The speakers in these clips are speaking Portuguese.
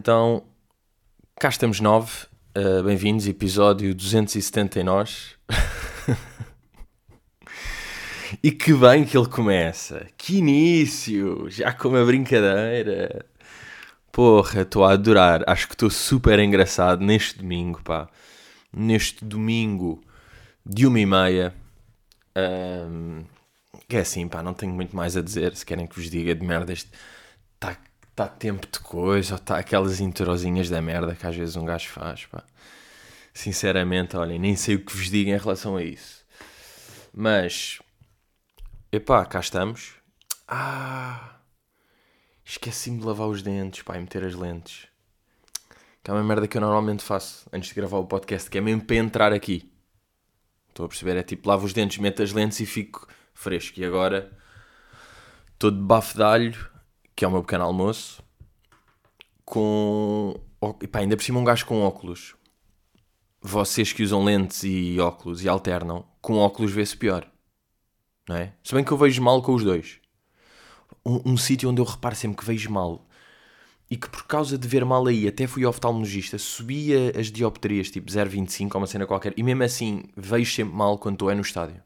Então, cá estamos nove, uh, bem-vindos, episódio 279. e que bem que ele começa, que início, já com uma brincadeira. Porra, estou a adorar, acho que estou super engraçado neste domingo, pá. Neste domingo de uma e meia. Um, que é assim, pá, não tenho muito mais a dizer, se querem que vos diga de merda este... Está tá tempo de coisa, ou está aquelas interozinhas da merda que às vezes um gajo faz, pá. Sinceramente, olhem, nem sei o que vos diga em relação a isso. Mas, epá, cá estamos. Ah, esqueci-me de lavar os dentes, pá, e meter as lentes. Que é uma merda que eu normalmente faço antes de gravar o podcast, que é mesmo para entrar aqui. Estou a perceber, é tipo, lavo os dentes, meto as lentes e fico fresco. E agora, de bafo de alho, que é o meu pequeno almoço, com. E pá, ainda por cima um gajo com óculos. Vocês que usam lentes e óculos e alternam, com óculos vê-se pior. Não é? Se bem que eu vejo mal com os dois. Um, um sítio onde eu reparo sempre que vejo mal e que por causa de ver mal aí até fui oftalmologista, subia as dioptrias tipo 0,25 ou uma cena qualquer e mesmo assim vejo sempre mal quando estou é no estádio.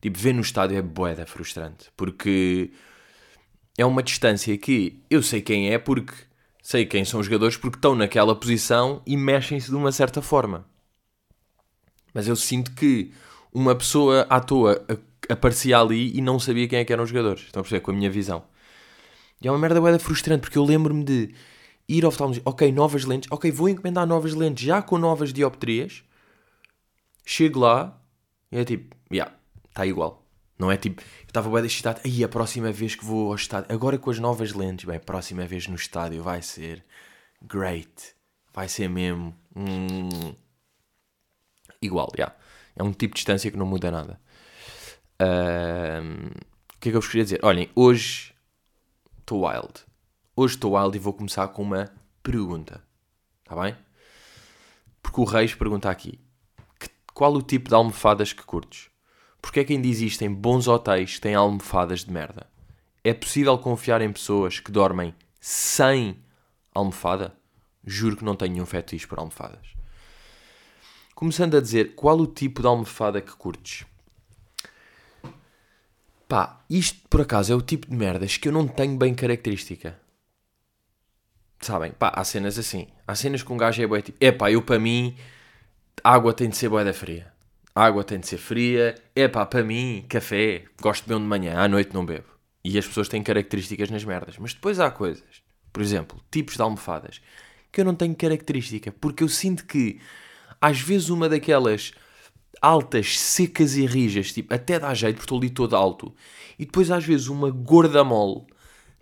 Tipo, ver no estádio é boeda frustrante porque é uma distância que eu sei quem é porque sei quem são os jogadores porque estão naquela posição e mexem-se de uma certa forma. Mas eu sinto que uma pessoa à toa aparecia ali e não sabia quem é que eram os jogadores. Estão a perceber? Com a minha visão. E é uma merda boeda frustrante porque eu lembro-me de ir ao oftalmologista, ok, novas lentes, ok, vou encomendar novas lentes já com novas dioptrias. Chego lá e é tipo, já, yeah, está igual. Não é tipo, eu estava bem excitado, aí a próxima vez que vou ao estádio, agora com as novas lentes, bem, a próxima vez no estádio vai ser great. Vai ser mesmo. Hum, igual, já. Yeah. É um tipo de distância que não muda nada. Um, o que é que eu vos queria dizer? Olhem, hoje estou wild. Hoje estou wild e vou começar com uma pergunta. Está bem? Porque o Reis pergunta aqui: que, qual o tipo de almofadas que curtes? Porque é que ainda existem bons hotéis que têm almofadas de merda? É possível confiar em pessoas que dormem sem almofada? Juro que não tenho nenhum fetiche por almofadas. Começando a dizer, qual o tipo de almofada que curtes? Pá, isto por acaso é o tipo de merdas que eu não tenho bem característica. Sabem? Pá, há cenas assim. Há cenas com um gajo é bué tipo... É pá, eu para mim, água tem de ser bué da fria. Água tem de ser fria. É para mim, café, gosto de beber de manhã, à noite não bebo. E as pessoas têm características nas merdas. Mas depois há coisas, por exemplo, tipos de almofadas, que eu não tenho característica. Porque eu sinto que, às vezes, uma daquelas altas, secas e rijas, tipo, até dá jeito porque estou ali todo alto. E depois, às vezes, uma gorda mole,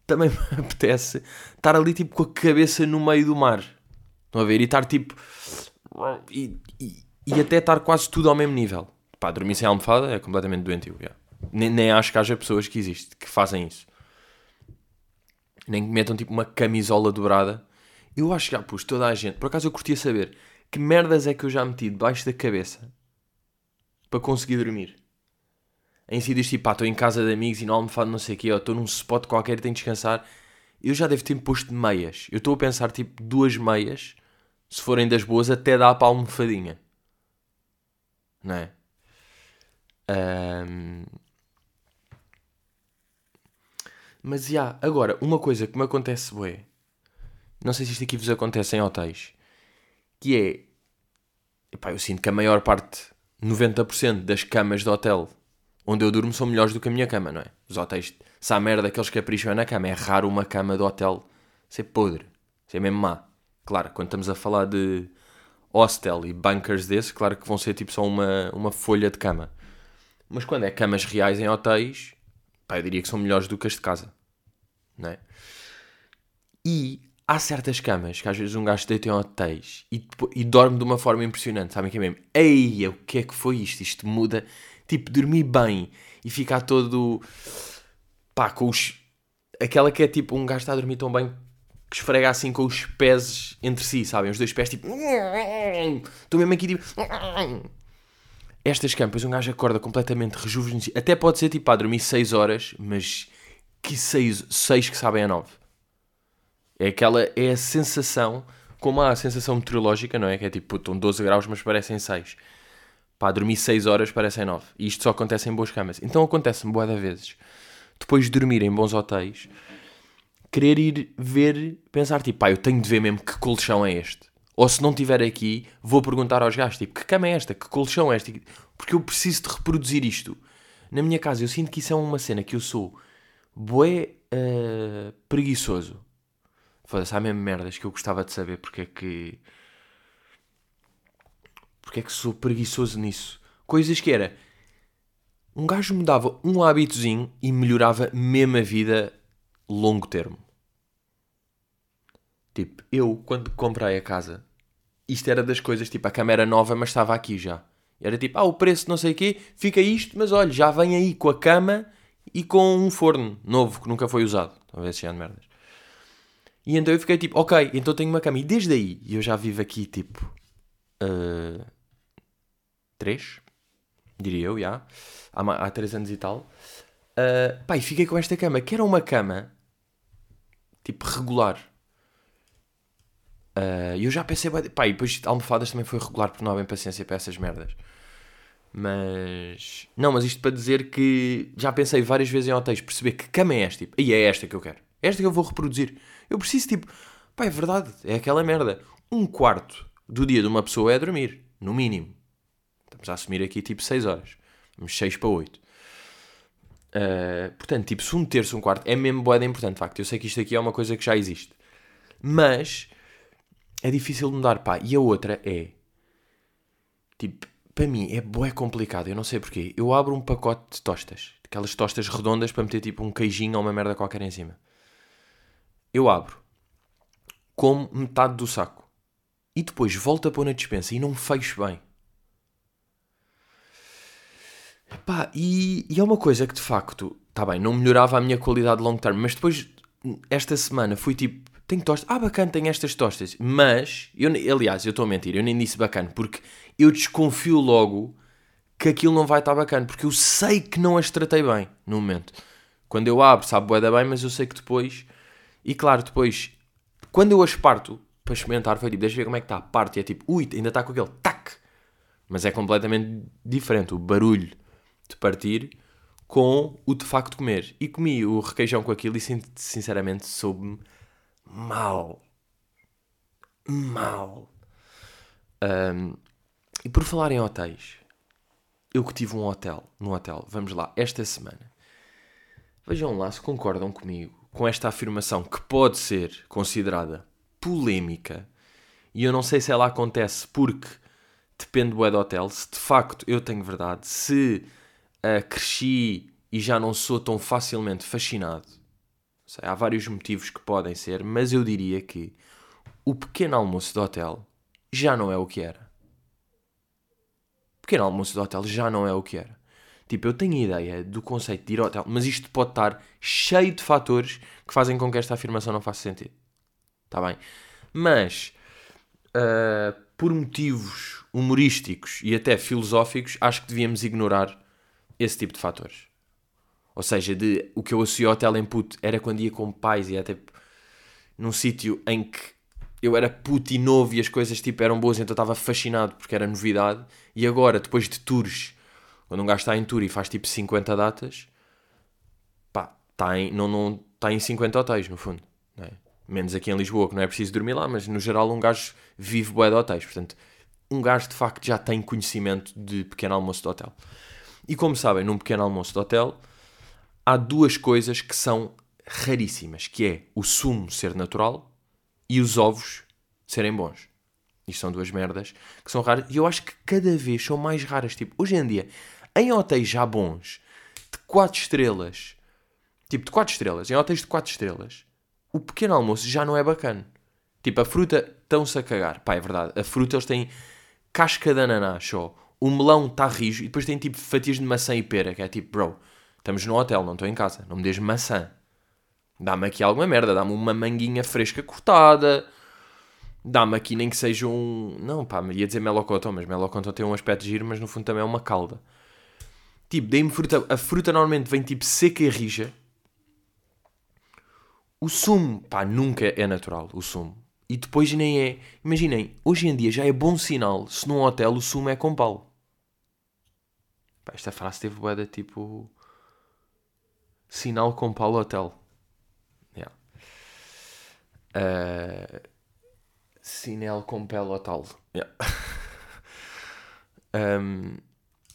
também me apetece estar ali, tipo, com a cabeça no meio do mar. Estão a ver? E estar, tipo... E, e, e até estar quase tudo ao mesmo nível. Pá, dormir sem almofada é completamente doentio. Yeah. Nem, nem acho que haja pessoas que existem, que fazem isso. Nem que metam tipo uma camisola dobrada. Eu acho que já pus toda a gente. Por acaso eu curtia saber que merdas é que eu já meti debaixo da cabeça para conseguir dormir. Em sítios tipo, pá, estou em casa de amigos e não almofado não sei o quê, ou estou num spot qualquer e tenho de descansar. Eu já devo ter posto meias. Eu estou a pensar tipo duas meias, se forem das boas, até dá para a almofadinha não é? Um... Mas, já, agora, uma coisa que me acontece, bué, não sei se isto aqui vos acontece em hotéis, que é, epá, eu sinto que a maior parte, 90% das camas do hotel onde eu durmo são melhores do que a minha cama, não é? Os hotéis, se há merda que capricham na cama, é raro uma cama do hotel ser podre, ser mesmo má. Claro, quando estamos a falar de hostel e bunkers desses, claro que vão ser tipo só uma, uma folha de cama. Mas quando é camas reais em hotéis, pá, eu diria que são melhores do que as de casa. Não é? E há certas camas que às vezes um gajo deita em hotéis e, e dorme de uma forma impressionante. Sabem que é mesmo? Ei, o que é que foi isto? Isto muda. Tipo, dormir bem e ficar todo. pá, com os. Aquela que é tipo um gajo está a dormir tão bem que esfrega assim com os pés entre si, sabem? Os dois pés tipo. Estou mesmo aqui tipo. Estas campas, um gajo acorda completamente rejuvenescido. Até pode ser tipo a dormir 6 horas, mas que 6, 6 que sabem a 9. É aquela, é a sensação, como há a sensação meteorológica, não é? Que é tipo, estão 12 graus, mas parecem 6. Pá, dormir 6 horas parecem 9. E isto só acontece em boas camas. Então acontece-me boa de vezes. Depois de dormir em bons hotéis, querer ir ver, pensar tipo, pá, eu tenho de ver mesmo que colchão é este. Ou se não estiver aqui, vou perguntar aos gajos, tipo, que cama é esta? Que colchão é este? Porque eu preciso de reproduzir isto. Na minha casa, eu sinto que isso é uma cena que eu sou bué uh, preguiçoso. Foda-se, há mesmo merdas que eu gostava de saber porque é que... Porque é que sou preguiçoso nisso. Coisas que era... Um gajo mudava um hábitozinho e melhorava mesmo a vida longo termo. Tipo, eu, quando comprei a casa, isto era das coisas, tipo, a cama era nova, mas estava aqui já. Era tipo, ah, o preço não sei o quê, fica isto, mas olha, já vem aí com a cama e com um forno novo que nunca foi usado. Talvez seja de merdas. E então eu fiquei tipo, ok, então tenho uma cama. E desde aí, eu já vivo aqui tipo. Uh, três, diria eu, já. Há, há três anos e tal. Uh, pá, e fiquei com esta cama, que era uma cama tipo regular. E uh, eu já pensei, pá, e depois almofadas também foi regular porque não há bem paciência para essas merdas. Mas. Não, mas isto para dizer que já pensei várias vezes em hotéis, perceber que cama é esta, tipo, e é esta que eu quero. É esta que eu vou reproduzir. Eu preciso, tipo, pá, é verdade, é aquela merda. Um quarto do dia de uma pessoa é dormir, no mínimo. Estamos a assumir aqui tipo 6 horas. Vamos 6 para 8. Uh, portanto, tipo, se um terço, um quarto é mesmo boeda importante, de facto. Eu sei que isto aqui é uma coisa que já existe. Mas é difícil de mudar, pá. E a outra é. Tipo, para mim é bué complicado, eu não sei porquê. Eu abro um pacote de tostas, aquelas tostas redondas para meter tipo um queijinho ou uma merda qualquer em cima. Eu abro, como metade do saco e depois volto a pôr na dispensa e não fecho bem. Epá, e, e é uma coisa que de facto, está bem, não melhorava a minha qualidade de long term, mas depois, esta semana, fui tipo, tenho tostas, ah bacana, tenho estas tostas, mas, eu, aliás, eu estou a mentir, eu nem disse bacana, porque eu desconfio logo que aquilo não vai estar bacana, porque eu sei que não as tratei bem no momento. Quando eu abro, sabe boeda bem, mas eu sei que depois, e claro, depois, quando eu as parto para experimentar, foi tipo, deixa ver como é que está, parte, e é tipo, ui, ainda está com aquele tac, mas é completamente diferente o barulho de partir com o de facto comer. E comi o requeijão com aquilo e sinceramente soube-me mal. Mal. Um, e por falar em hotéis, eu que tive um hotel, no hotel, vamos lá, esta semana. Vejam lá se concordam comigo com esta afirmação que pode ser considerada polémica. E eu não sei se ela acontece porque depende do hotel, se de facto eu tenho verdade, se uh, cresci e já não sou tão facilmente fascinado. Sei, há vários motivos que podem ser, mas eu diria que o pequeno almoço do hotel já não é o que era pequeno almoço de hotel já não é o que era. Tipo, eu tenho ideia do conceito de ir ao hotel, mas isto pode estar cheio de fatores que fazem com que esta afirmação não faça sentido. Está bem? Mas, uh, por motivos humorísticos e até filosóficos, acho que devíamos ignorar esse tipo de fatores. Ou seja, de, o que eu associo ao puto era quando ia com pais e até num sítio em que eu era puto e novo e as coisas tipo eram boas, então estava fascinado porque era novidade. E agora, depois de tours, quando um gajo está em tour e faz tipo 50 datas, pá, está em, não, não, está em 50 hotéis no fundo. É? Menos aqui em Lisboa, que não é preciso dormir lá, mas no geral um gajo vive bué de hotéis. Portanto, um gajo de facto já tem conhecimento de pequeno almoço de hotel. E como sabem, num pequeno almoço de hotel há duas coisas que são raríssimas, que é o sumo ser natural e os ovos serem bons. Isto são duas merdas que são raras e eu acho que cada vez são mais raras. Tipo, hoje em dia, em hotéis já bons, de 4 estrelas, tipo de 4 estrelas, em hotéis de 4 estrelas, o pequeno almoço já não é bacana. Tipo, a fruta estão-se a cagar. Pá, é verdade. A fruta eles têm casca de ananás só. O melão está rijo e depois tem tipo fatias de maçã e pera, que é tipo, bro, estamos no hotel, não estou em casa, não me des maçã. Dá-me aqui alguma merda, dá-me uma manguinha fresca cortada, dá-me aqui nem que seja um. Não, pá, ia dizer melocotão, mas melocotão tem um aspecto giro, mas no fundo também é uma calda. Tipo, dei-me fruta. A fruta normalmente vem tipo seca e rija. o sumo, pá, nunca é natural, o sumo. E depois nem é. Imaginem, hoje em dia já é bom sinal se num hotel o sumo é com pau. Pá, esta frase teve boeda tipo. Sinal com pau hotel. Yeah. Uh, sinal com pele hotel. Yeah. um,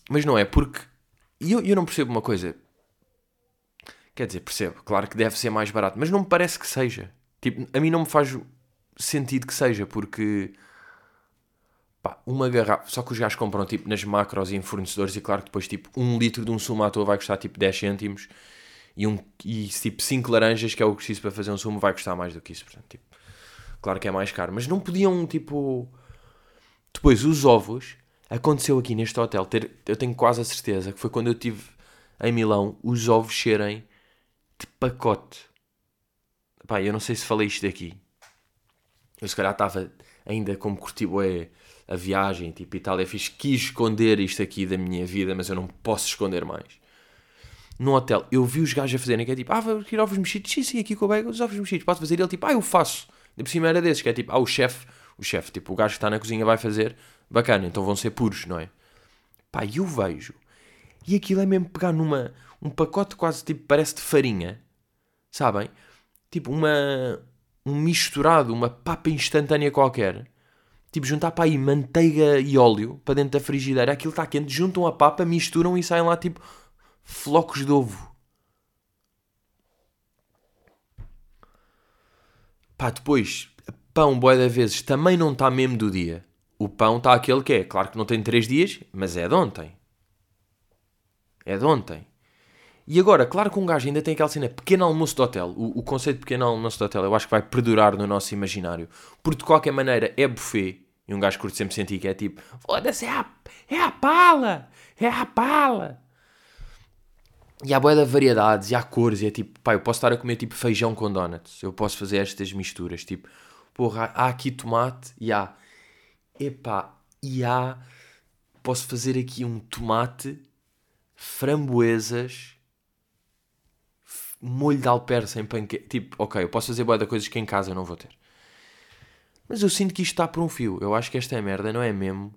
mas não é porque. E eu, eu não percebo uma coisa. Quer dizer, percebo, claro que deve ser mais barato, mas não me parece que seja. Tipo, a mim não me faz sentido que seja, porque pá, uma garrafa, só que os gajos compram tipo nas macros e em fornecedores, e claro que depois tipo um litro de um sumo à toa vai custar tipo 10 cêntimos e, um, e tipo 5 laranjas, que é o que preciso para fazer um sumo, vai custar mais do que isso. Portanto, tipo, claro que é mais caro, mas não podiam tipo. Depois, os ovos, aconteceu aqui neste hotel, ter, eu tenho quase a certeza que foi quando eu estive em Milão, os ovos serem de pacote. Pá, eu não sei se falei isto daqui. Eu se calhar estava ainda como curtibo é a viagem, tipo Itália, fiz, quis esconder isto aqui da minha vida, mas eu não posso esconder mais. No hotel, eu vi os gajos a fazerem, que é tipo, ah, vou querer ovos mexidos, sim, sim, aqui com o bacon, os ovos mexidos, posso fazer? Ele tipo, ah, eu faço. E por cima era desses, que é tipo, ah, o chefe, o chefe, tipo, o gajo que está na cozinha vai fazer, bacana, então vão ser puros, não é? Pá, e eu vejo, e aquilo é mesmo pegar numa, um pacote quase tipo, parece de farinha, sabem? Tipo, uma, um misturado, uma papa instantânea qualquer. Tipo, juntar para aí manteiga e óleo para dentro da frigideira, aquilo está quente, juntam a papa, misturam e saem lá tipo flocos de ovo. Pá, depois, pão, boia vezes, também não está mesmo do dia. O pão está aquele que é, claro que não tem 3 dias, mas é de ontem. É de ontem. E agora, claro que um gajo ainda tem aquela cena pequeno almoço de hotel. O, o conceito de pequeno almoço de hotel eu acho que vai perdurar no nosso imaginário. Porque de qualquer maneira é buffet. E um gajo curte sempre sentir que é tipo: foda-se, é a, é a pala! É a pala! E há boia de variedades, e há cores, e é tipo, pá, eu posso estar a comer tipo feijão com donuts. Eu posso fazer estas misturas. Tipo, porra, há aqui tomate e há. Epá, e há. Posso fazer aqui um tomate, framboesas molho de alperce em panqueque. Tipo, ok, eu posso fazer boa de coisas que em casa eu não vou ter. Mas eu sinto que isto está por um fio. Eu acho que esta é merda, não é mesmo?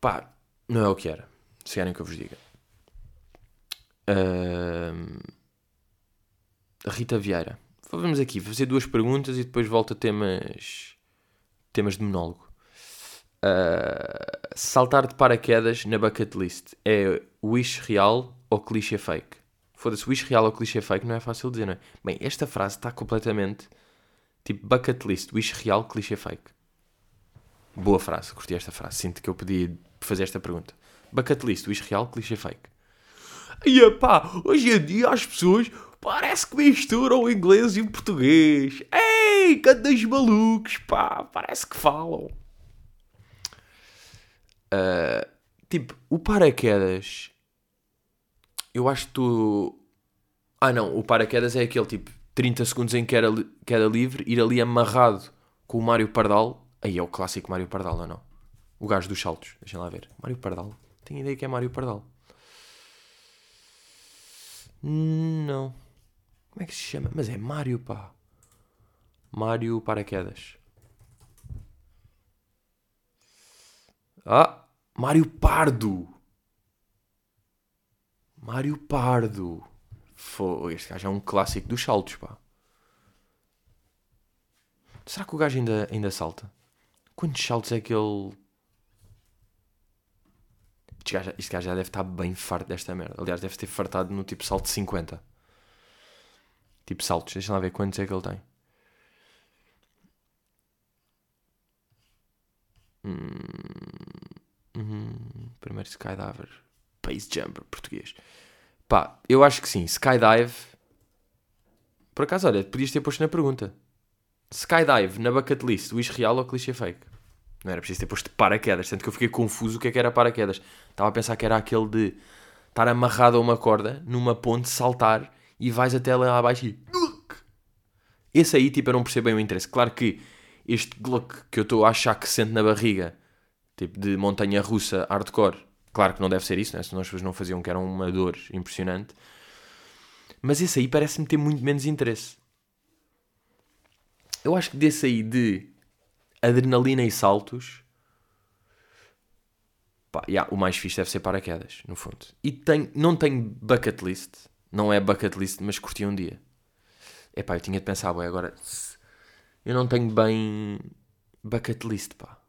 Pá, não é o que era. Se querem que eu vos diga. Uh... Rita Vieira. Vamos aqui fazer duas perguntas e depois volto a temas, temas de monólogo. Uh... Saltar de paraquedas na bucket list é wish real ou clichê fake? Foda-se, wish real ou clichê fake não é fácil dizer, não é? Bem, esta frase está completamente tipo bucket list, wish real, clichê fake. Boa frase, curti esta frase. Sinto que eu podia fazer esta pergunta. Bucket list, wish real, clichê fake. E pá, hoje em dia as pessoas parece que misturam o inglês e o português. Ei, cantas malucos, pá, parece que falam. Uh, tipo, o paraquedas eu acho que tu. Ah, não, o paraquedas é aquele tipo 30 segundos em que era, que era livre, ir ali amarrado com o Mário Pardal. Aí é o clássico Mário Pardal, ou não? O gajo dos saltos, deixem lá ver. Mário Pardal? Tenho ideia que é Mário Pardal. Não. Como é que se chama? Mas é Mário, pá. Mário Paraquedas. Ah, Mário Pardo. Mário Pardo. Foi, este gajo é um clássico dos saltos, pá. Será que o gajo ainda, ainda salta? Quantos saltos é que ele. Este gajo, este gajo já deve estar bem farto desta merda. Aliás, deve ter fartado no tipo salto 50. Tipo saltos. Deixa lá ver quantos é que ele tem. Hum, hum, primeiro skydiver. Base Jumper, português. Pá, eu acho que sim. Skydive. Por acaso, olha, podias ter posto na pergunta. Skydive na bucket list, wish real ou clichê fake? Não era preciso ter posto paraquedas, tanto que eu fiquei confuso o que é que era paraquedas. Estava a pensar que era aquele de estar amarrado a uma corda, numa ponte, saltar e vais até lá abaixo e. Esse aí, tipo, eu não percebo bem o interesse. Claro que este Gluck que eu estou a achar que sente na barriga, tipo de montanha russa hardcore, Claro que não deve ser isso, né? senão as pessoas não faziam, que era uma dor impressionante. Mas esse aí parece-me ter muito menos interesse. Eu acho que desse aí de adrenalina e saltos, pá, yeah, o mais fixe deve ser paraquedas, no fundo. E tem, não tenho bucket list, não é bucket list, mas curti um dia. Epá, eu tinha de pensar, bem, agora eu não tenho bem bucket list, pá.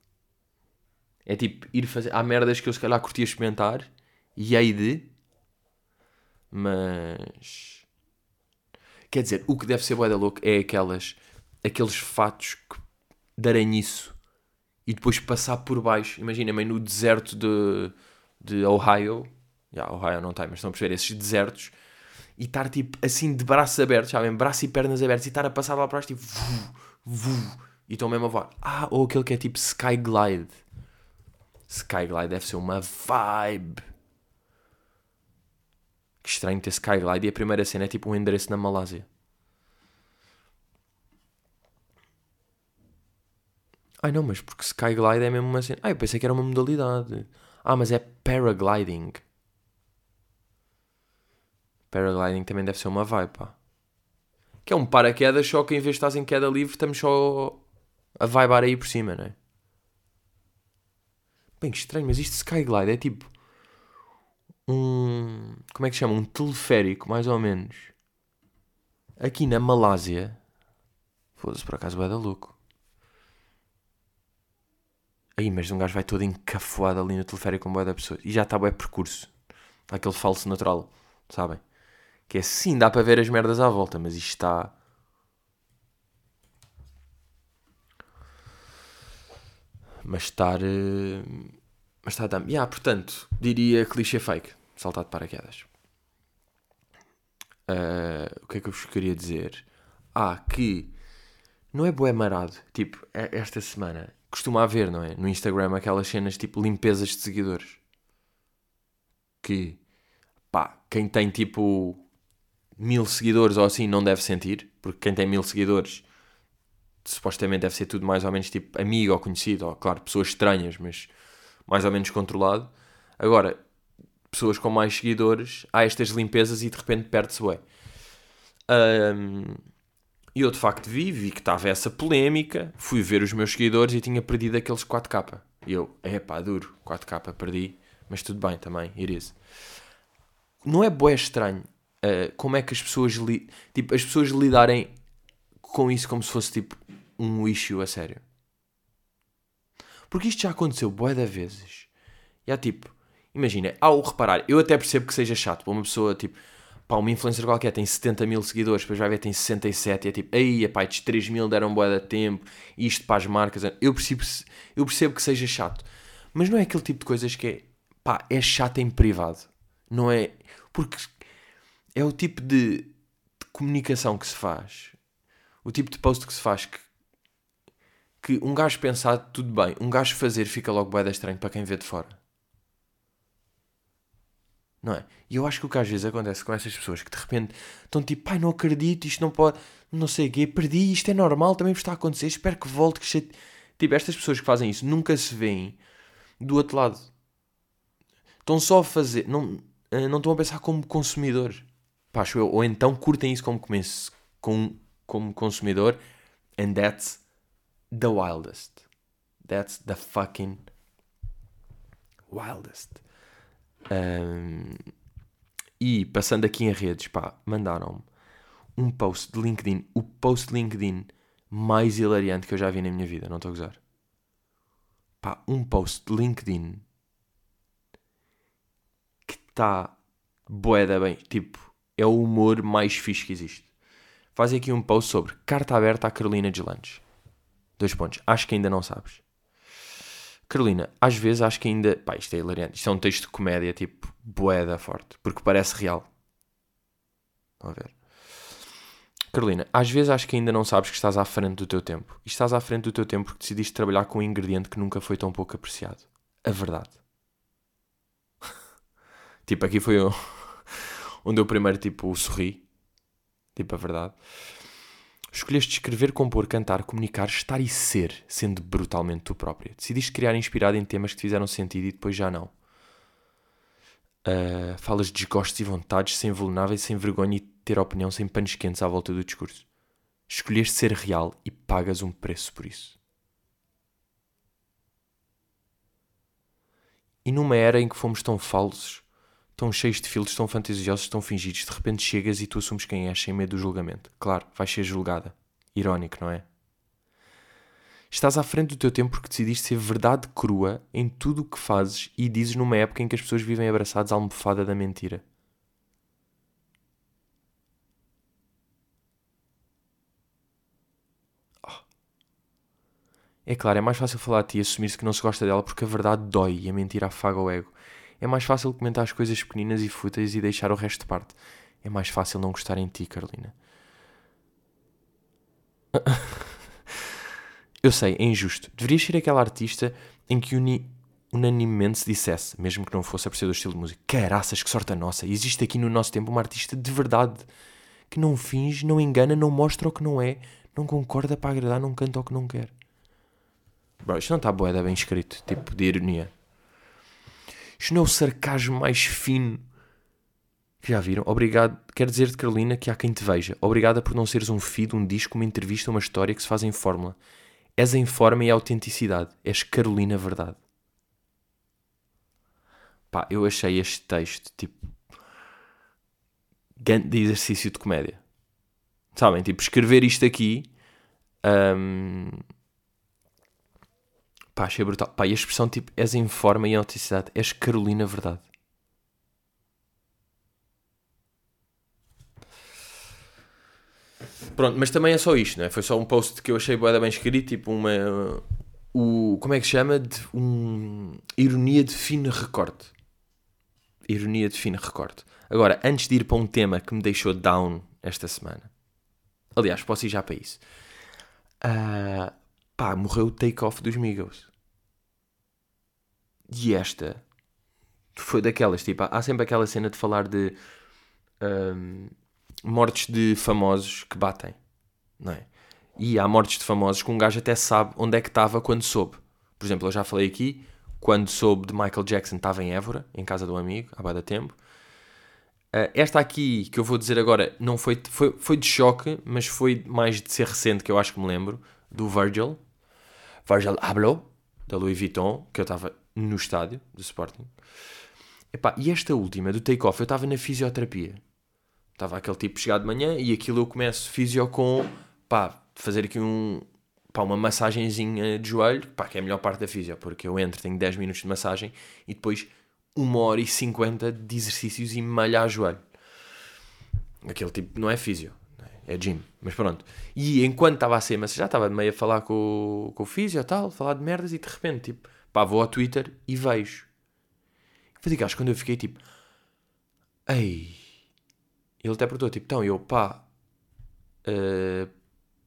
É tipo ir fazer. Há merdas que eu se calhar curtia experimentar e hei de. Mas. Quer dizer, o que deve ser boeda louco é aquelas. Aqueles fatos que darem isso e depois passar por baixo. Imagina, meio no deserto de, de Ohio. Já, Ohio não tem, mas estão a perceber esses desertos. E estar tipo assim de braços abertos, sabem? Braços e pernas abertos e estar a passar lá para baixo tipo. Vu, vu, e estão mesmo a voar. Ah, ou aquele que é tipo Skyglide. Skyglide deve ser uma vibe. Que estranho ter Skyglide e a primeira cena é tipo um endereço na Malásia. Ai não, mas porque Skyglide é mesmo uma cena. Ah, eu pensei que era uma modalidade. Ah, mas é paragliding. Paragliding também deve ser uma vibe, pá. Que é um paraquedas, só que em vez de estás em queda livre, estamos só a vibar aí por cima, não é? Bem, que estranho, mas isto Skyglide é tipo um. Como é que se chama? Um teleférico, mais ou menos. Aqui na Malásia. Foda-se, por acaso vai dar louco. Aí, mas um gajo vai todo encafuado ali no teleférico com boa da pessoa. E já está bem percurso. Aquele falso natural, sabem? Que é sim, dá para ver as merdas à volta, mas isto está. Mas estar. Uh... Mas está a dar. Yeah, portanto, diria clichê fake. Saltar de paraquedas. Uh, o que é que eu vos queria dizer? Ah, que não é boé marado. Tipo, esta semana costuma haver, não é? No Instagram aquelas cenas tipo limpezas de seguidores. Que pá, quem tem tipo mil seguidores ou assim não deve sentir, porque quem tem mil seguidores supostamente deve ser tudo mais ou menos tipo amigo ou conhecido, ou claro, pessoas estranhas, mas mais ou menos controlado. Agora, pessoas com mais seguidores, há estas limpezas e de repente perde-se bem. Um, e eu de facto vi, vi que estava essa polémica, fui ver os meus seguidores e tinha perdido aqueles 4K. E eu, é pá, duro, 4K perdi, mas tudo bem também, iris. Não é boé estranho uh, como é que as pessoas, li tipo, as pessoas lidarem com isso como se fosse tipo um issue a sério. Porque isto já aconteceu boé de vezes. E há tipo, imagina, ao reparar, eu até percebo que seja chato para uma pessoa tipo, pá, uma influencer qualquer tem 70 mil seguidores, depois vai ver tem 67 e é tipo, aí, pá, estes 3 mil deram boé de tempo, isto para as marcas. Eu percebo, eu percebo que seja chato. Mas não é aquele tipo de coisas que é, pá, é chato em privado. Não é. Porque é o tipo de, de comunicação que se faz o tipo de post que se faz que, que um gajo pensar, tudo bem, um gajo fazer fica logo bué estranho para quem vê de fora. Não é? E eu acho que o que às vezes acontece com essas pessoas que de repente estão tipo, pai, não acredito, isto não pode, não sei o quê, perdi, isto é normal, também está a acontecer, espero que volte, que chate... Tipo, estas pessoas que fazem isso nunca se veem do outro lado. Estão só a fazer, não, eh, não estão a pensar como consumidor. Pá, acho eu. Ou então curtem isso como, com, como consumidor, and that's the wildest. That's the fucking wildest. Um, e passando aqui em redes, pá, mandaram-me um post de LinkedIn, o post de LinkedIn mais hilariante que eu já vi na minha vida, não estou a gozar. Pá, um post de LinkedIn que está boeda bem, tipo, é o humor mais fixe que existe faz aqui um post sobre carta aberta à Carolina Deslandes. Dois pontos. Acho que ainda não sabes. Carolina, às vezes acho que ainda. Pá, isto é hilariante. Isto é um texto de comédia, tipo, boeda forte. Porque parece real. Vamos ver. Carolina, às vezes acho que ainda não sabes que estás à frente do teu tempo. E estás à frente do teu tempo porque decidiste trabalhar com um ingrediente que nunca foi tão pouco apreciado. A verdade. tipo, aqui foi onde eu primeiro, tipo, sorri tipo a verdade. Escolheste escrever, compor, cantar, comunicar, estar e ser, sendo brutalmente tu própria. Decidiste criar inspirado em temas que te fizeram sentido e depois já não. Uh, falas de desgostos e vontades sem vulneráveis, sem vergonha e ter opinião sem panos quentes à volta do discurso. Escolheste ser real e pagas um preço por isso. E numa era em que fomos tão falsos, tão cheios de filtros, tão fantasiosos, tão fingidos, de repente chegas e tu assumes quem és sem medo do julgamento. Claro, vais ser julgada. Irónico, não é? Estás à frente do teu tempo porque decidiste ser verdade crua em tudo o que fazes e dizes numa época em que as pessoas vivem abraçadas à almofada da mentira. Oh. É claro, é mais fácil falar a ti e assumir-se que não se gosta dela porque a verdade dói e a mentira afaga o ego. É mais fácil comentar as coisas pequeninas e fúteis e deixar o resto de parte. É mais fácil não gostar em ti, Carolina. Eu sei, é injusto. Deverias ser aquela artista em que uni, unanimemente se dissesse, mesmo que não fosse apreciado o estilo de música, caraças, que sorte a nossa. Existe aqui no nosso tempo uma artista de verdade, que não finge, não engana, não mostra o que não é, não concorda para agradar, não canta o que não quer. Bro, isto não está boeda bem escrito, tipo de ironia. Isto não é o sarcasmo mais fino já viram? Obrigado. Quero dizer-te, Carolina, que há quem te veja. Obrigada por não seres um feed, um disco, uma entrevista, uma história que se faz em fórmula. És em forma e autenticidade. És Carolina Verdade. Pá, eu achei este texto, tipo, de exercício de comédia. Sabem? Tipo, escrever isto aqui. Um, pá, achei brutal. Pá, e a expressão, tipo, és em forma e autenticidade. És Carolina Verdade. Pronto, mas também é só isto, não é? Foi só um post que eu achei bem escrito, tipo uma. O, como é que se chama? De um, ironia de fino recorte. Ironia de fino recorte. Agora, antes de ir para um tema que me deixou down esta semana. Aliás, posso ir já para isso. Uh, pá, morreu o take-off dos Migos. E esta foi daquelas, tipo, há sempre aquela cena de falar de. Um, mortes de famosos que batem, não é? E há mortes de famosos que um gajo até sabe onde é que estava quando soube. Por exemplo, eu já falei aqui, quando soube de Michael Jackson estava em Évora, em casa do amigo, há bada tempo. Uh, esta aqui, que eu vou dizer agora, não foi, foi, foi de choque, mas foi mais de ser recente, que eu acho que me lembro, do Virgil. Virgil Abloh, da Louis Vuitton, que eu estava no estádio do Sporting. Epá, e esta última, do Take-Off, eu estava na fisioterapia. Estava aquele tipo chegado de manhã e aquilo eu começo fisio com, pá, fazer aqui um, pá, uma massagenzinha de joelho, pá, que é a melhor parte da fisio, porque eu entro, tenho 10 minutos de massagem e depois 1 hora e 50 de exercícios e malhar joelho. Aquele tipo não é fisio, é gym, mas pronto. E enquanto estava a ser, mas já estava meio a falar com, com o fisio e tal, falar de merdas e de repente, tipo, pá, vou ao Twitter e vejo. Foi daquelas quando eu fiquei tipo, ei ele até perguntou, tipo, então, eu, pá, uh,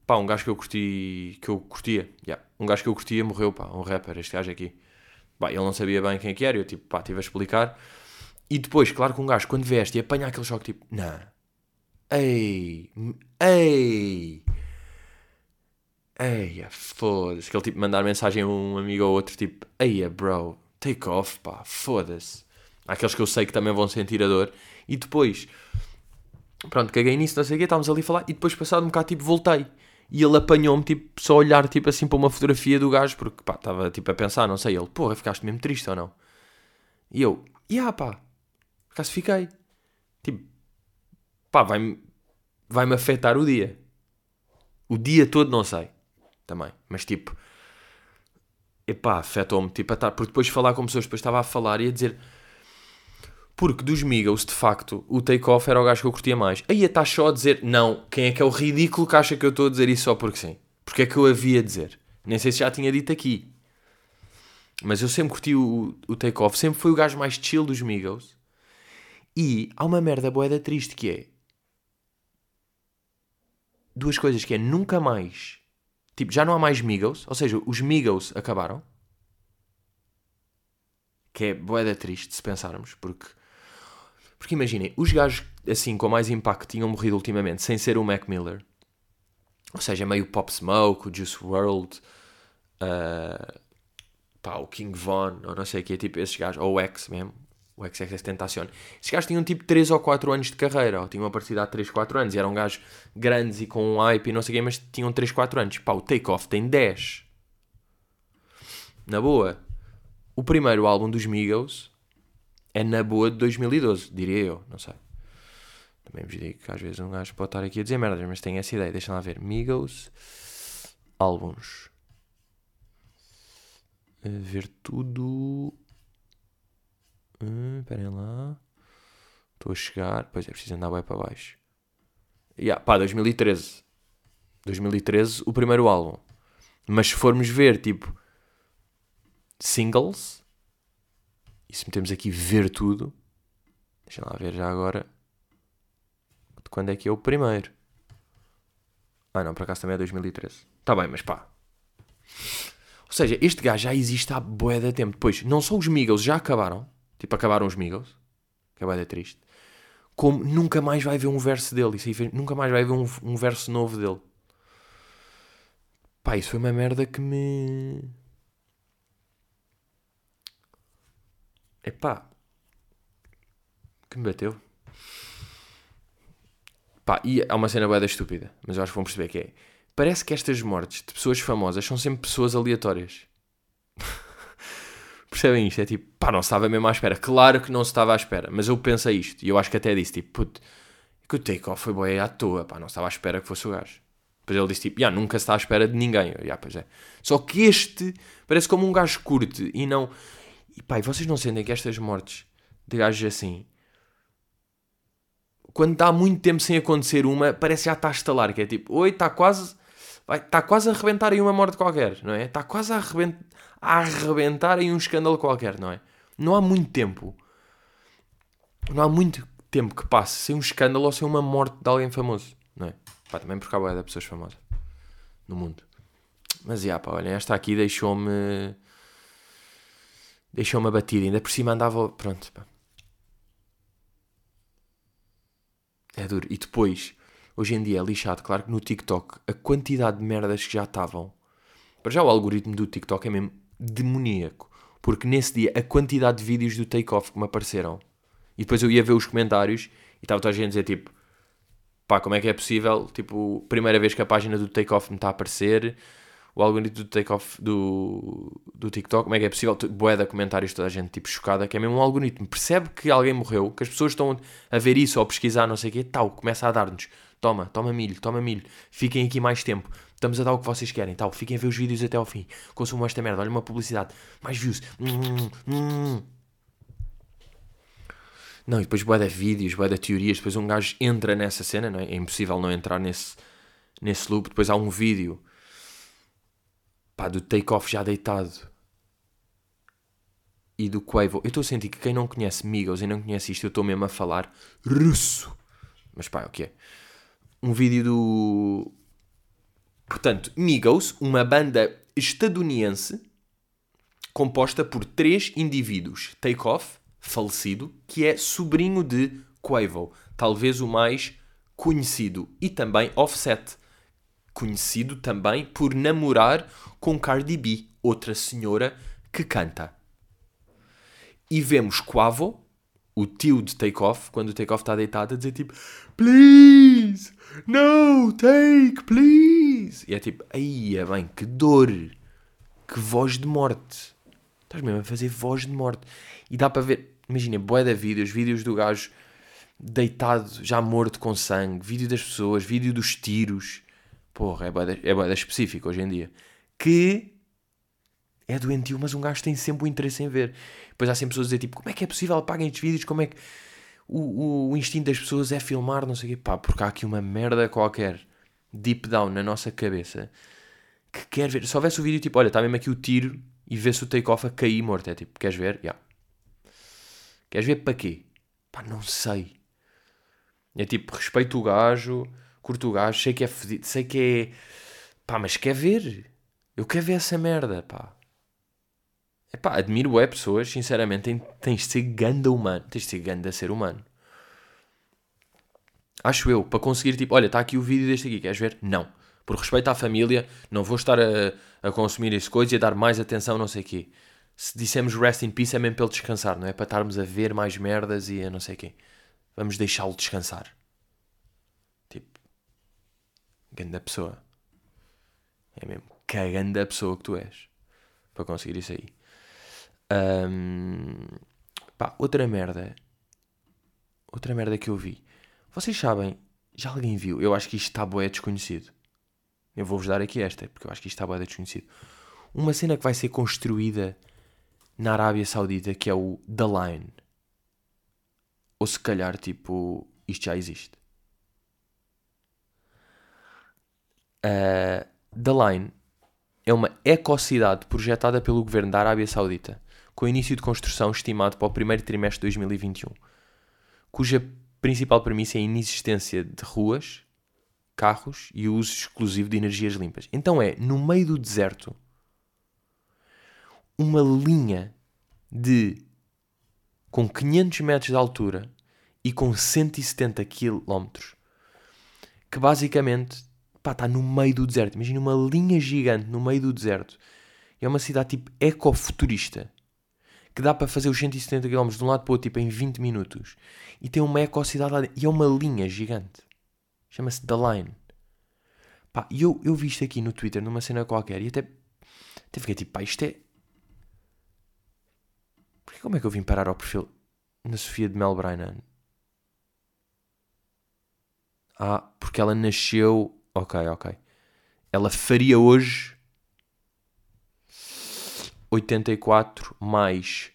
pá, um gajo que eu curti, que eu curtia, yeah, um gajo que eu curtia morreu, pá, um rapper, este gajo aqui. Pá, ele não sabia bem quem é que era, eu, tipo, pá, estive a explicar. E depois, claro que um gajo, quando veste e apanha aquele choque, tipo, não, ei, ei, ei, foda-se. Aquele tipo mandar mensagem a um amigo ou outro, tipo, ei, bro, take off, pá, foda-se. Há aqueles que eu sei que também vão sentir a dor. E depois, Pronto, caguei nisso, não sei o quê, estávamos ali a falar e depois passado um bocado, tipo, voltei. E ele apanhou-me, tipo, só olhar, tipo, assim para uma fotografia do gajo, porque, pá, estava, tipo, a pensar, não sei, ele, porra, ficaste mesmo triste ou não? E eu, e yeah, pá, acaso fiquei. Tipo, pá, vai-me vai -me afetar o dia. O dia todo, não sei, também, mas, tipo, epá, afetou-me, tipo, a estar, porque depois de falar com pessoas, depois estava a falar e a dizer porque dos Migos, de facto, o take-off era o gajo que eu curtia mais. Aí está só a dizer, não, quem é que é o ridículo que acha que eu estou a dizer isso só porque sim? Porque é que eu havia a dizer? Nem sei se já tinha dito aqui. Mas eu sempre curti o, o take-off, sempre foi o gajo mais chill dos Migos. E há uma merda boeda triste que é. Duas coisas que é nunca mais. Tipo, já não há mais Migos, ou seja, os Migos acabaram. Que é boeda triste se pensarmos, porque porque imaginem, os gajos assim com mais impacto tinham morrido ultimamente sem ser o Mac Miller. Ou seja, meio Pop Smoke, o Juice WRLD, uh, pá, o King Von, ou não sei o que, tipo esses gajos, ou o X mesmo, o XXX Tentacion. Estes gajos tinham tipo 3 ou 4 anos de carreira, ou tinham aparecido há 3, 4 anos, e eram gajos grandes e com um hype e não sei o quê, mas tinham 3, 4 anos. Pá, o Takeoff tem 10. Na boa. O primeiro álbum dos Migos é na boa de 2012, diria eu, não sei. Também vos digo que às vezes um gajo pode estar aqui a dizer merdas, mas tenho essa ideia. Deixa lá ver. Migos álbuns. Ver tudo. Hum, esperem lá. Estou a chegar. Pois é, preciso andar bem para baixo. Yeah, pá, 2013. 2013, o primeiro álbum. Mas se formos ver, tipo, singles, e se metemos aqui ver tudo, deixa lá ver já agora de quando é que é o primeiro. Ah não, por acaso também é 2013. Está bem, mas pá. Ou seja, este gajo já existe há bué de tempo. Depois, não só os Migos já acabaram, tipo, acabaram os Migos, que é triste, como nunca mais vai ver um verso dele. Isso aí, nunca mais vai ver um, um verso novo dele. Pá, isso foi uma merda que me. Epá. Que me bateu. Pá, e há uma cena boeda estúpida, mas eu acho que vão perceber que é. Parece que estas mortes de pessoas famosas são sempre pessoas aleatórias. Percebem isto? É tipo, pá, não estava mesmo à espera. Claro que não se estava à espera, mas eu penso isto e eu acho que até disse, tipo, puto, que o take-off foi boé à toa, pá, não estava à espera que fosse o gajo. Depois ele disse, tipo, yeah, nunca está à espera de ninguém. Eu, yeah, pois é. Só que este parece como um gajo curte e não. E pá, e vocês não sentem que estas mortes de gajos assim quando está muito tempo sem acontecer uma, parece já está a estalar, que é tipo, oi, está quase, vai, está quase a arrebentar aí uma morte qualquer, não é? Está quase a arrebentar, a arrebentar aí um escândalo qualquer, não é? Não há muito tempo, não há muito tempo que passe sem um escândalo ou sem uma morte de alguém famoso, não é? Pá, também porque há de pessoas famosas no mundo. Mas, já, pá, olhem, esta aqui deixou-me... Deixou-me abatida. Ainda por cima andava... Pronto, pá. É duro. E depois, hoje em dia é lixado. Claro que no TikTok, a quantidade de merdas que já estavam. Para já o algoritmo do TikTok é mesmo demoníaco. Porque nesse dia, a quantidade de vídeos do take-off que me apareceram. E depois eu ia ver os comentários e estava toda a gente a dizer tipo. Pá, como é que é possível? Tipo, primeira vez que a página do take-off me está a aparecer o algoritmo do take-off do, do TikTok, como é que é possível? De comentários, toda a gente tipo chocada, que é mesmo um algoritmo. Percebe que alguém morreu, que as pessoas estão a ver isso ou a pesquisar, não sei o quê, tal, começa a dar-nos. Toma, toma milho, toma milho, fiquem aqui mais tempo. Estamos a dar o que vocês querem, tal, fiquem a ver os vídeos até ao fim. Consumam esta merda, olha uma publicidade, mais views. Hum, hum. Não, e depois boé de vídeos, boé de teorias, depois um gajo entra nessa cena, não é? É impossível não entrar nesse, nesse loop. Depois há um vídeo pá, do take-off já deitado e do Quavo. Eu estou a sentir que quem não conhece Migos e não conhece isto, eu estou mesmo a falar russo. Mas pá, é o que é? Um vídeo do. Portanto, Migos, uma banda estadunidense composta por três indivíduos. Takeoff, falecido, que é sobrinho de Quavo, talvez o mais conhecido, e também Offset, conhecido também por namorar com Cardi B, outra senhora que canta. E vemos Quavo, o tio de Takeoff, quando o Takeoff está deitado, a dizer tipo Please! No! Take! Please! E é tipo, aí é bem, que dor! Que voz de morte! Estás mesmo a fazer voz de morte. E dá para ver, imagina, boé da vídeos, vídeos do gajo deitado, já morto com sangue, vídeo das pessoas, vídeo dos tiros, Porra, é boeda, é boeda específico hoje em dia. Que é doentio, mas um gajo tem sempre o interesse em ver. Depois há sempre pessoas a dizer tipo, como é que é possível apaguem estes vídeos? Como é que o, o, o, instinto das pessoas é filmar? Não sei o quê. Pá, porque há aqui uma merda qualquer deep down na nossa cabeça que quer ver. Se houvesse o vídeo tipo, olha, está mesmo aqui o tiro e vê-se o take-off a cair morto. É tipo, queres ver? Yeah. Queres ver para quê? Pá, não sei. É tipo, respeito o gajo curto o gajo, sei que é fedido, sei que é. pá, mas quer ver? Eu quero ver essa merda, pá. É pá, admiro é pessoas, sinceramente, tens de ser ganda humano, tens de ser ganda ser humano. Acho eu, para conseguir, tipo, olha, está aqui o vídeo deste aqui, queres ver? Não. Por respeito à família, não vou estar a, a consumir esse coisa e a dar mais atenção, não sei o quê. Se dissemos rest in peace é mesmo para ele descansar, não é para estarmos a ver mais merdas e a não sei quê. Vamos deixá-lo descansar. Tipo, grande pessoa. É mesmo cagando a pessoa que tu és. Para conseguir isso aí. Um, pá, outra merda. Outra merda que eu vi. Vocês sabem, já alguém viu? Eu acho que isto está boé desconhecido. Eu vou-vos dar aqui esta, porque eu acho que isto está boé desconhecido. Uma cena que vai ser construída na Arábia Saudita que é o The Line. Ou se calhar, tipo, isto já existe. Uh, The Line é uma ecocidade projetada pelo governo da Arábia Saudita, com início de construção estimado para o primeiro trimestre de 2021, cuja principal premissa é a inexistência de ruas, carros e o uso exclusivo de energias limpas. Então é, no meio do deserto, uma linha de com 500 metros de altura e com 170 km que basicamente pá, está no meio do deserto. Imagina uma linha gigante no meio do deserto. É uma cidade tipo ecofuturista que dá para fazer os 170 km de um lado para o outro tipo, em 20 minutos. E tem uma ecocidade lá dentro. E é uma linha gigante. Chama-se The Line. Pá, e eu, eu vi isto aqui no Twitter, numa cena qualquer, e até, até fiquei tipo, pá, isto é, porque como é que eu vim parar ao perfil na Sofia de Melbrennan? Ah, porque ela nasceu. Ok, ok. Ela faria hoje 84 mais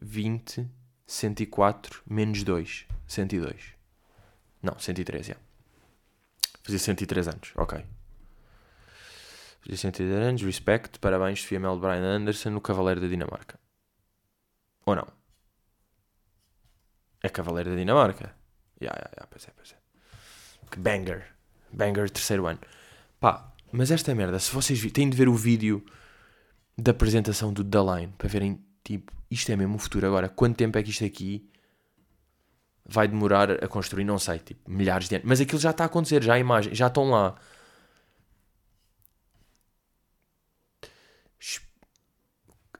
20, 104 menos 2, 102. Não, 103, é. Fazia 103 anos, ok. Fazia 103 anos, respect, parabéns, Sofia Mel Brian Anderson, no Cavaleiro da Dinamarca. Ou não? É Cavaleiro da Dinamarca. Ya, yeah, ya, pois é, pois é. Que banger. Banger terceiro ano. Pá, mas esta merda, se vocês têm de ver o vídeo da apresentação do The Line para verem, tipo, isto é mesmo o futuro. Agora, quanto tempo é que isto aqui vai demorar a construir? Não sei, tipo, milhares de anos. Mas aquilo já está a acontecer, já a imagem, já estão lá.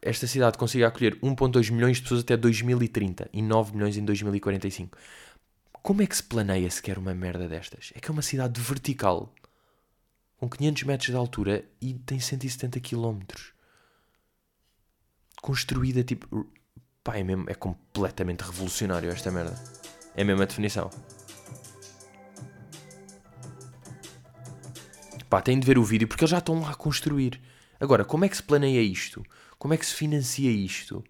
esta cidade consiga acolher 1.2 milhões de pessoas até 2030 e 9 milhões em 2045. Como é que se planeia sequer uma merda destas? É que é uma cidade vertical, com 500 metros de altura e tem 170 km. Construída tipo. Pá, é, mesmo, é completamente revolucionário esta merda. É mesmo a definição. Pá, tem de ver o vídeo porque eles já estão lá a construir. Agora, como é que se planeia isto? Como é que se financia isto?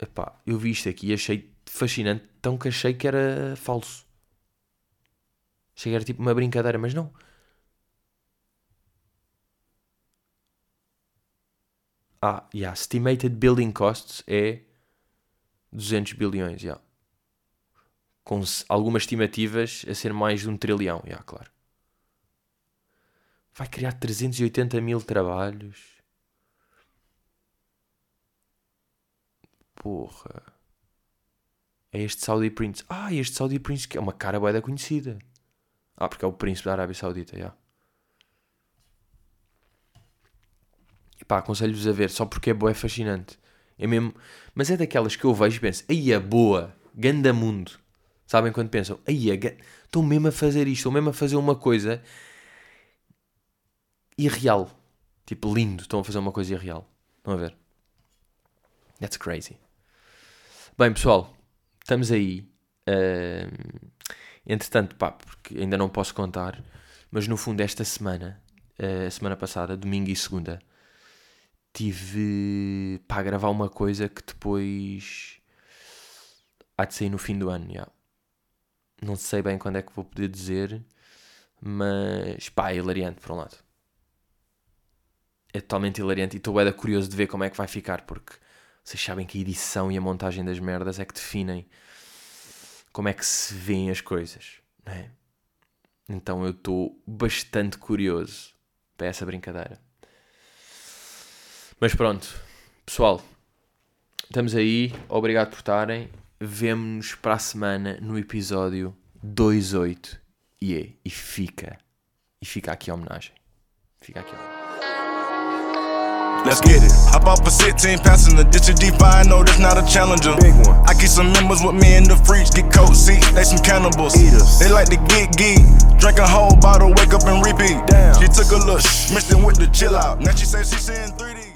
Epá, eu vi isto aqui e achei fascinante, tão que achei que era falso. Achei que era tipo uma brincadeira, mas não. Ah, yeah, estimated building costs é 200 bilhões, yeah. Com algumas estimativas a ser mais de um trilhão, yeah, claro. Vai criar 380 mil trabalhos. Porra. É este Saudi Prince. Ah, este Saudi Prince que é uma cara boeda conhecida. Ah, porque é o príncipe da Arábia Saudita, já. E pá, aconselho-vos a ver, só porque é boa, é fascinante. É mesmo... Mas é daquelas que eu vejo e penso, aí é boa, ganda mundo. Sabem quando pensam, aí é, estão mesmo a fazer isto, estão mesmo a fazer uma coisa irreal. Tipo, lindo. Estão a fazer uma coisa irreal. Estão a ver? That's crazy. Bem, pessoal, estamos aí. Uh, entretanto, pá, porque ainda não posso contar, mas no fundo, esta semana, uh, a semana passada, domingo e segunda, tive para gravar uma coisa que depois há de sair no fim do ano. Yeah. Não sei bem quando é que vou poder dizer, mas pá, é hilariante por um lado é totalmente hilariante e estou bem curioso de ver como é que vai ficar, porque vocês sabem que a edição e a montagem das merdas é que definem como é que se veem as coisas, não é? Então eu estou bastante curioso para essa brincadeira. Mas pronto, pessoal, estamos aí. Obrigado por estarem. Vemo-nos para a semana no episódio 28. E yeah, e fica. E fica aqui a homenagem. Fica aqui a homenagem. Let's get it. Hop off a 16 passenger, this is D5, no, that's not a challenger. Big one. I keep some members with me in the freaks, get coat seats, they some cannibals. Eaters. They like to get geek, drink a whole bottle, wake up and repeat. Damn. She took a look, mixed it with the chill out. Now she says she's seeing 3D.